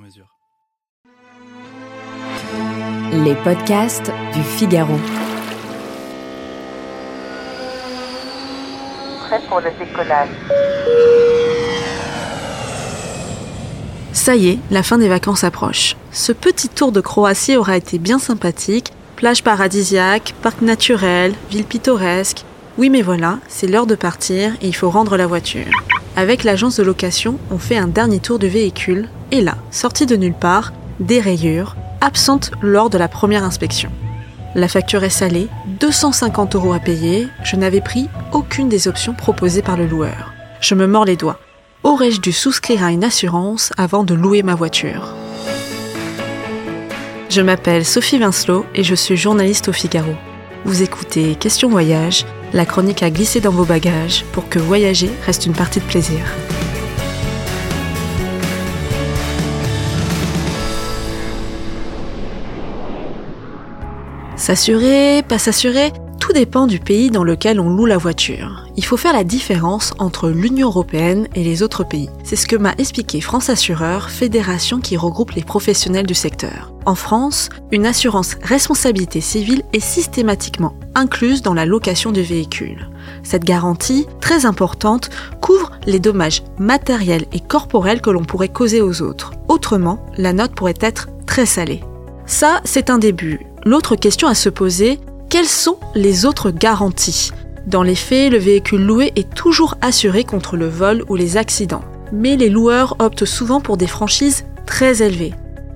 mesure. Les podcasts du Figaro. Prêt pour le décollage. Ça y est, la fin des vacances approche. Ce petit tour de Croatie aura été bien sympathique. Plage paradisiaque, parc naturel, ville pittoresque. Oui mais voilà, c'est l'heure de partir et il faut rendre la voiture. Avec l'agence de location, on fait un dernier tour du véhicule et là, sortie de nulle part, des rayures, absentes lors de la première inspection. La facture est salée, 250 euros à payer, je n'avais pris aucune des options proposées par le loueur. Je me mords les doigts. Aurais-je dû souscrire à une assurance avant de louer ma voiture? Je m'appelle Sophie Vincelot et je suis journaliste au Figaro. Vous écoutez Question Voyage, la chronique à glisser dans vos bagages pour que voyager reste une partie de plaisir. S'assurer, pas s'assurer, tout dépend du pays dans lequel on loue la voiture. Il faut faire la différence entre l'Union européenne et les autres pays. C'est ce que m'a expliqué France Assureur, fédération qui regroupe les professionnels du secteur. En France, une assurance responsabilité civile est systématiquement incluse dans la location du véhicule. Cette garantie, très importante, couvre les dommages matériels et corporels que l'on pourrait causer aux autres. Autrement, la note pourrait être très salée. Ça, c'est un début. L'autre question à se poser, quelles sont les autres garanties? Dans les faits, le véhicule loué est toujours assuré contre le vol ou les accidents. Mais les loueurs optent souvent pour des franchises très élevées.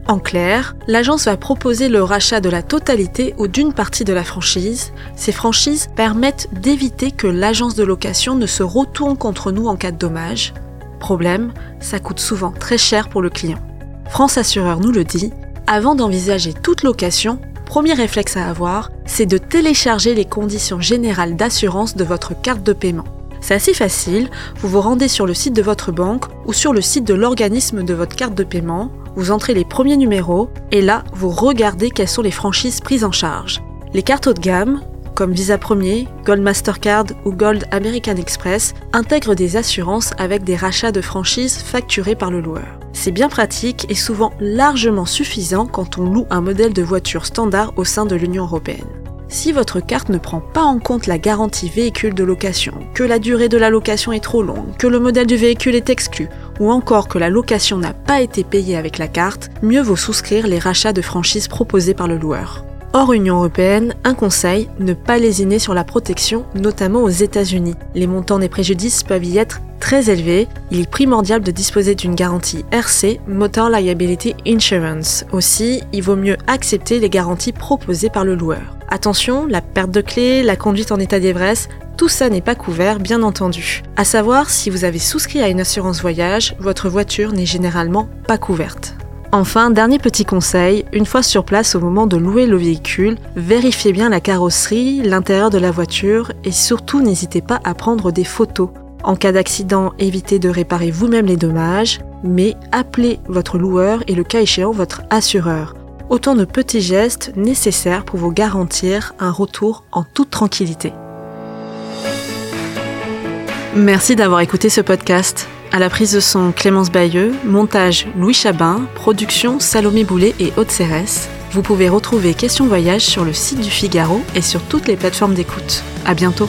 En clair, l'agence va proposer le rachat de la totalité ou d'une partie de la franchise. Ces franchises permettent d'éviter que l'agence de location ne se retourne contre nous en cas de dommage. Problème, ça coûte souvent très cher pour le client. France Assureur nous le dit, avant d'envisager toute location, premier réflexe à avoir, c'est de télécharger les conditions générales d'assurance de votre carte de paiement. C'est assez facile, vous vous rendez sur le site de votre banque ou sur le site de l'organisme de votre carte de paiement, vous entrez les premiers numéros et là, vous regardez quelles sont les franchises prises en charge. Les cartes haut de gamme, comme Visa Premier, Gold Mastercard ou Gold American Express, intègrent des assurances avec des rachats de franchises facturés par le loueur. C'est bien pratique et souvent largement suffisant quand on loue un modèle de voiture standard au sein de l'Union européenne. Si votre carte ne prend pas en compte la garantie véhicule de location, que la durée de la location est trop longue, que le modèle du véhicule est exclu, ou encore que la location n'a pas été payée avec la carte, mieux vaut souscrire les rachats de franchises proposés par le loueur. Hors Union européenne, un conseil, ne pas lésiner sur la protection, notamment aux États-Unis. Les montants des préjudices peuvent y être très élevés. Il est primordial de disposer d'une garantie RC, Motor Liability Insurance. Aussi, il vaut mieux accepter les garanties proposées par le loueur. Attention, la perte de clés, la conduite en état d'ivresse, tout ça n'est pas couvert, bien entendu. À savoir, si vous avez souscrit à une assurance voyage, votre voiture n'est généralement pas couverte. Enfin, dernier petit conseil, une fois sur place au moment de louer le véhicule, vérifiez bien la carrosserie, l'intérieur de la voiture et surtout n'hésitez pas à prendre des photos. En cas d'accident, évitez de réparer vous-même les dommages, mais appelez votre loueur et le cas échéant votre assureur. Autant de petits gestes nécessaires pour vous garantir un retour en toute tranquillité. Merci d'avoir écouté ce podcast. À la prise de son Clémence Bayeux, montage Louis Chabin, production Salomé Boulet et Haute Cérès. Vous pouvez retrouver Question Voyage sur le site du Figaro et sur toutes les plateformes d'écoute. À bientôt.